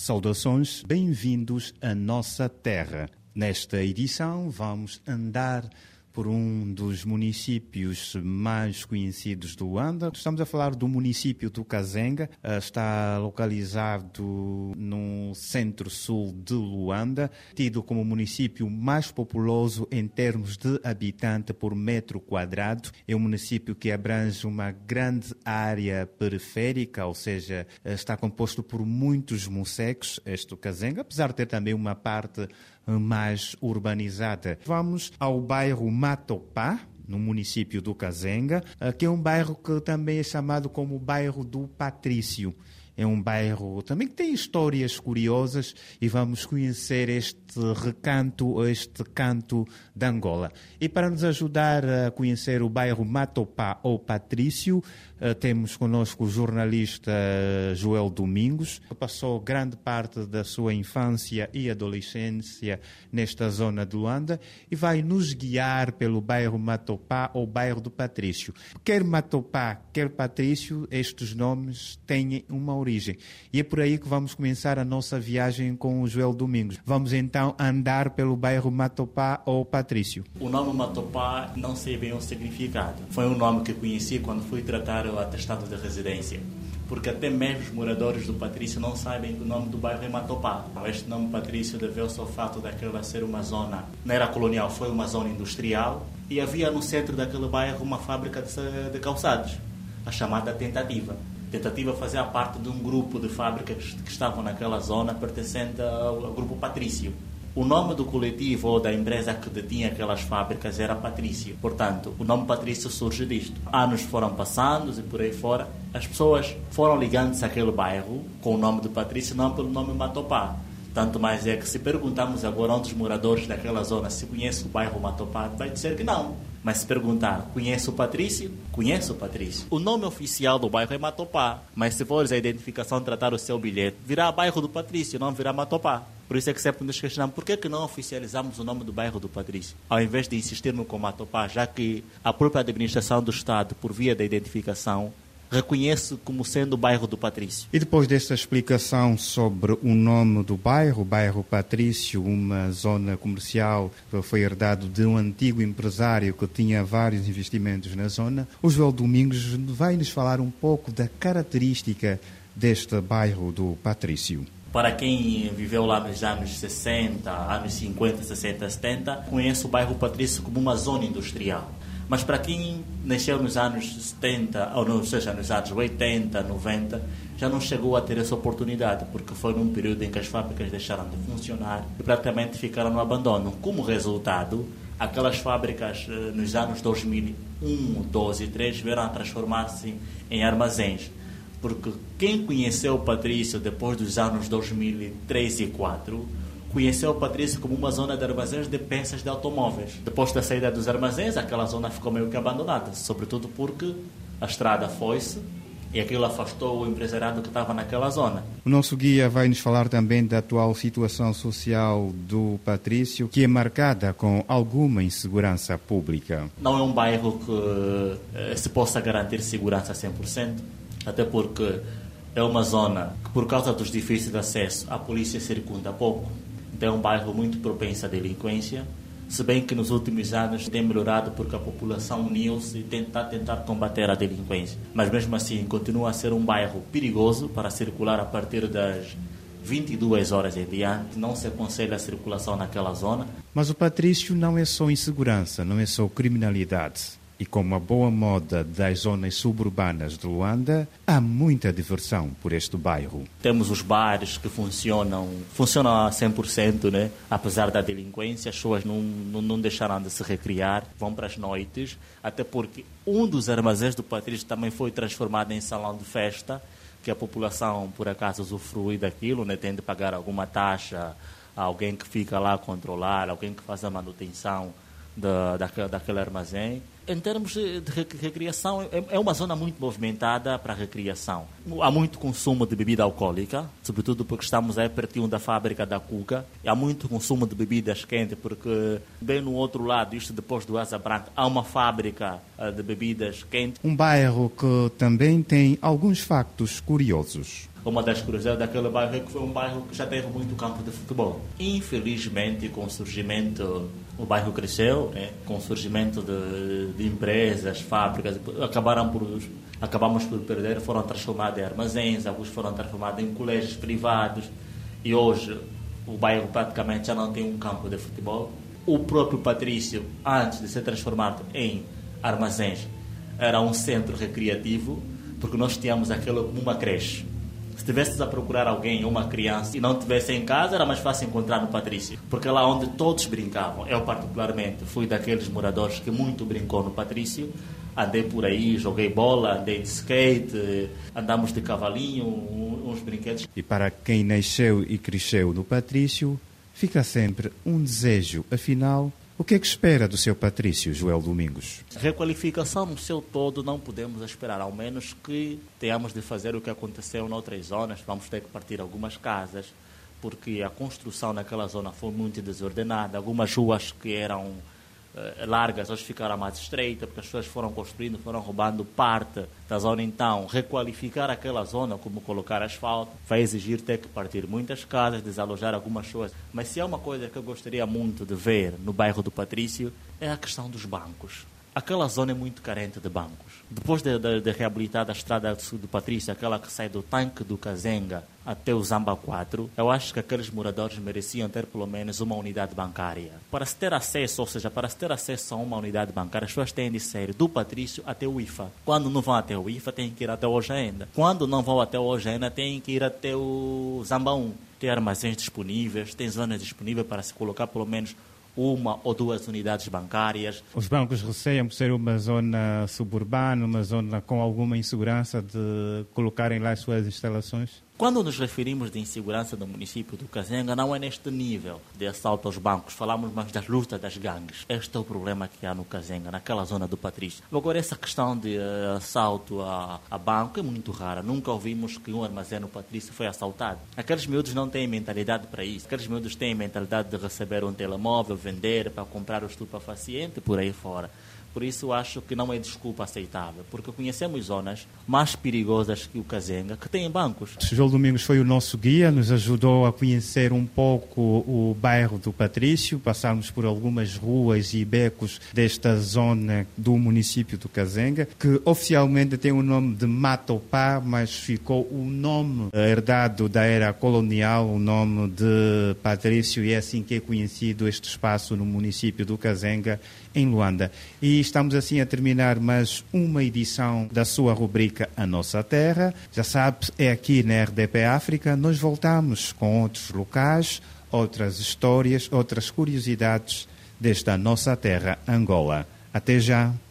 Saudações, bem-vindos à nossa terra. Nesta edição, vamos andar por um dos municípios mais conhecidos do Luanda. Estamos a falar do município do Kazenga, eh, está localizado centro-sul de Luanda, tido como o município mais populoso em termos de habitante por metro quadrado. É um município que abrange uma grande área periférica, ou seja, está composto por muitos mussecos, este Kazenga, apesar de ter também uma parte mais urbanizada. Vamos ao bairro Matopá, no município do Cazenga, eh, que é um bairro que também é chamado como bairro do Patrício. É um bairro também que tem histórias curiosas e vamos conhecer este recanto, este canto de Angola. E para nos ajudar a conhecer o bairro Matopá ou Patrício, eh, temos conosco o jornalista Joel Domingos, que passou grande parte da sua infância e adolescência nesta zona de Luanda e vai nos guiar pelo bairro Matopá ou bairro do Patrício. Quer Matopá, quer Patrício, estes nomes têm uma origem origem. E é por aí que vamos começar a nossa viagem com o Joel Domingos. Vamos então andar pelo bairro Matopá ou Patrício. O nome Matopá não sei bem o significado. Foi um nome que conheci quando fui tratar o atestado de residência porque até mesmo os moradores do Patrício não sabem que o nome do bairro é Matopá. Este nome Patrício deveu-se ao fato daquela ser uma zona, na era colonial foi uma zona industrial e havia no centro daquele bairro uma fábrica de, de calçados, a chamada Tentativa tentativa fazia parte de um grupo de fábricas que estavam naquela zona pertencente ao, ao grupo Patrício. O nome do coletivo ou da empresa que detinha aquelas fábricas era Patrício. Portanto, o nome Patrício surge disto. Anos foram passando e por aí fora, as pessoas foram ligando-se àquele bairro com o nome de Patrício, não pelo nome Matopá. Tanto mais é que se perguntarmos agora a um dos moradores daquela zona se conhece o bairro Matopá, vai dizer que não. Mas se perguntar, conhece o Patrício? Conheço o Patrício. O nome oficial do bairro é Matopá, mas se fores a identificação tratar o seu bilhete, virá bairro do Patrício, não virá Matopá. Por isso é que sempre nos questionamos por que, que não oficializamos o nome do bairro do Patrício, ao invés de insistirmos com Matopá, já que a própria administração do Estado, por via da identificação, reconhece como sendo o bairro do Patrício. E depois desta explicação sobre o nome do bairro, bairro Patrício, uma zona comercial que foi herdado de um antigo empresário que tinha vários investimentos na zona, o Joel Domingos vai nos falar um pouco da característica deste bairro do Patrício. Para quem viveu lá nos anos 60, anos 50, 60, 70, conhece o bairro Patrício como uma zona industrial mas para quem nasceu nos anos 70, ou não seja, nos anos 80, 90, já não chegou a ter essa oportunidade, porque foi num período em que as fábricas deixaram de funcionar e praticamente ficaram no abandono. Como resultado, aquelas fábricas eh, nos anos 2001, 12 e 13 vieram a transformar-se em armazéns. Porque quem conheceu o Patrício depois dos anos 2003 e 2004 conheceu Patrício como uma zona de armazéns de peças de automóveis. Depois da saída dos armazéns, aquela zona ficou meio que abandonada, sobretudo porque a estrada foi-se e aquilo afastou o empresariado que estava naquela zona. O nosso guia vai nos falar também da atual situação social do Patrício, que é marcada com alguma insegurança pública. Não é um bairro que eh, se possa garantir segurança 100%, até porque é uma zona que, por causa dos difíceis de acesso, a polícia circunda pouco é um bairro muito propenso à delinquência, se bem que nos últimos anos tem melhorado porque a população uniu-se e tenta tentar combater a delinquência. Mas mesmo assim, continua a ser um bairro perigoso para circular a partir das 22 horas em diante. Não se aconselha a circulação naquela zona. Mas o Patrício não é só insegurança, não é só criminalidade. E com uma boa moda das zonas suburbanas de Luanda, há muita diversão por este bairro. Temos os bares que funcionam, funcionam a 100%, né? apesar da delinquência, as pessoas não, não, não deixaram de se recriar, vão para as noites, até porque um dos armazéns do Patrício também foi transformado em salão de festa, que a população, por acaso, usufrui daquilo, né? tem de pagar alguma taxa a alguém que fica lá a controlar, alguém que faz a manutenção da, daquele armazém Em termos de recreação, é, é uma zona muito movimentada para a recreação. Há muito consumo de bebida alcoólica, sobretudo porque estamos aí pertinho da fábrica da Cuca. Há muito consumo de bebidas quentes, porque bem no outro lado, isto depois do Asa Branca, há uma fábrica eh, de bebidas quentes. Um bairro que também tem alguns factos curiosos. Uma das curiosidades daquele bairro é que foi um bairro que já teve muito campo de futebol. Infelizmente, com o surgimento, o bairro cresceu, né? com o surgimento de, de empresas, fábricas, acabaram por, acabamos por perder, foram transformados em armazéns, alguns foram transformados em colégios privados e hoje o bairro praticamente já não tem um campo de futebol. O próprio Patrício, antes de ser transformado em armazéns, era um centro recreativo, porque nós tínhamos aquilo como uma creche se tivesses a procurar alguém, uma criança, e não tivesse em casa, era mais fácil encontrar no Patrício. Porque é lá onde todos brincavam, eu particularmente fui daqueles moradores que muito brincou no Patrício. Andei por aí, joguei bola, andei de skate, andamos de cavalinho, uns brinquedos. E para quem nasceu e cresceu no Patrício, fica sempre um desejo, afinal, o que é que espera do seu Patrício, Joel Domingos? Requalificação no seu todo não podemos esperar, ao menos que tenhamos de fazer o que aconteceu noutras zonas. Vamos ter que partir algumas casas, porque a construção naquela zona foi muito desordenada. Algumas ruas que eram largas, hoje ficaram mais estreitas, porque as pessoas foram construindo, foram roubando parte da zona. Então, requalificar aquela zona, como colocar asfalto, vai exigir ter que partir muitas casas, desalojar algumas pessoas. Mas se há uma coisa que eu gostaria muito de ver no bairro do Patrício, é a questão dos bancos. Aquela zona é muito carente de bancos. Depois de, de, de a estrada sul do Patrício, aquela que sai do tanque do Cazenga até o Zamba 4, eu acho que aqueles moradores mereciam ter pelo menos uma unidade bancária. Para se ter acesso, ou seja, para se ter acesso a uma unidade bancária, as pessoas têm de sair do Patrício até o IFA. Quando não vão até o IFA, têm que ir até o Ojaenda. Quando não vão até o Ojaenda, têm que ir até o Zamba 1. Tem armazéns disponíveis, tem zonas disponíveis para se colocar pelo menos uma ou duas unidades bancárias. Os bancos receiam por ser uma zona suburbana, uma zona com alguma insegurança de colocarem lá as suas instalações? Quando nos referimos de insegurança no município do Cazenga, não é neste nível de assalto aos bancos, falamos mais das lutas das gangues. Este é o problema que há no Cazenga, naquela zona do Patrício. Agora, essa questão de uh, assalto a, a, banco é muito rara. Nunca ouvimos que um armazém no Patrício foi assaltado. Aqueles miúdos não têm mentalidade para isso. Aqueles miúdos têm mentalidade de receber um telemóvel, vender para comprar o estupefaciente por aí fora. Por isso acho que não é desculpa aceitável, porque conhecemos zonas mais perigosas que o Cazenga, que têm bancos. João Domingos foi o nosso guia, nos ajudou a conhecer um pouco o bairro do Patrício, passamos por algumas ruas e becos desta zona do município do Cazenga, que oficialmente tem o nome de Matopá, mas ficou o nome herdado da era colonial, o nome de Patrício, e é assim que é conhecido este espaço no município do Cazenga, em Luanda. E estamos assim a terminar mais uma edição da sua rubrica A Nossa Terra. Já sabe, é aqui na RDP África. Nós voltamos com outros locais, outras histórias, outras curiosidades desta nossa terra, Angola. Até já.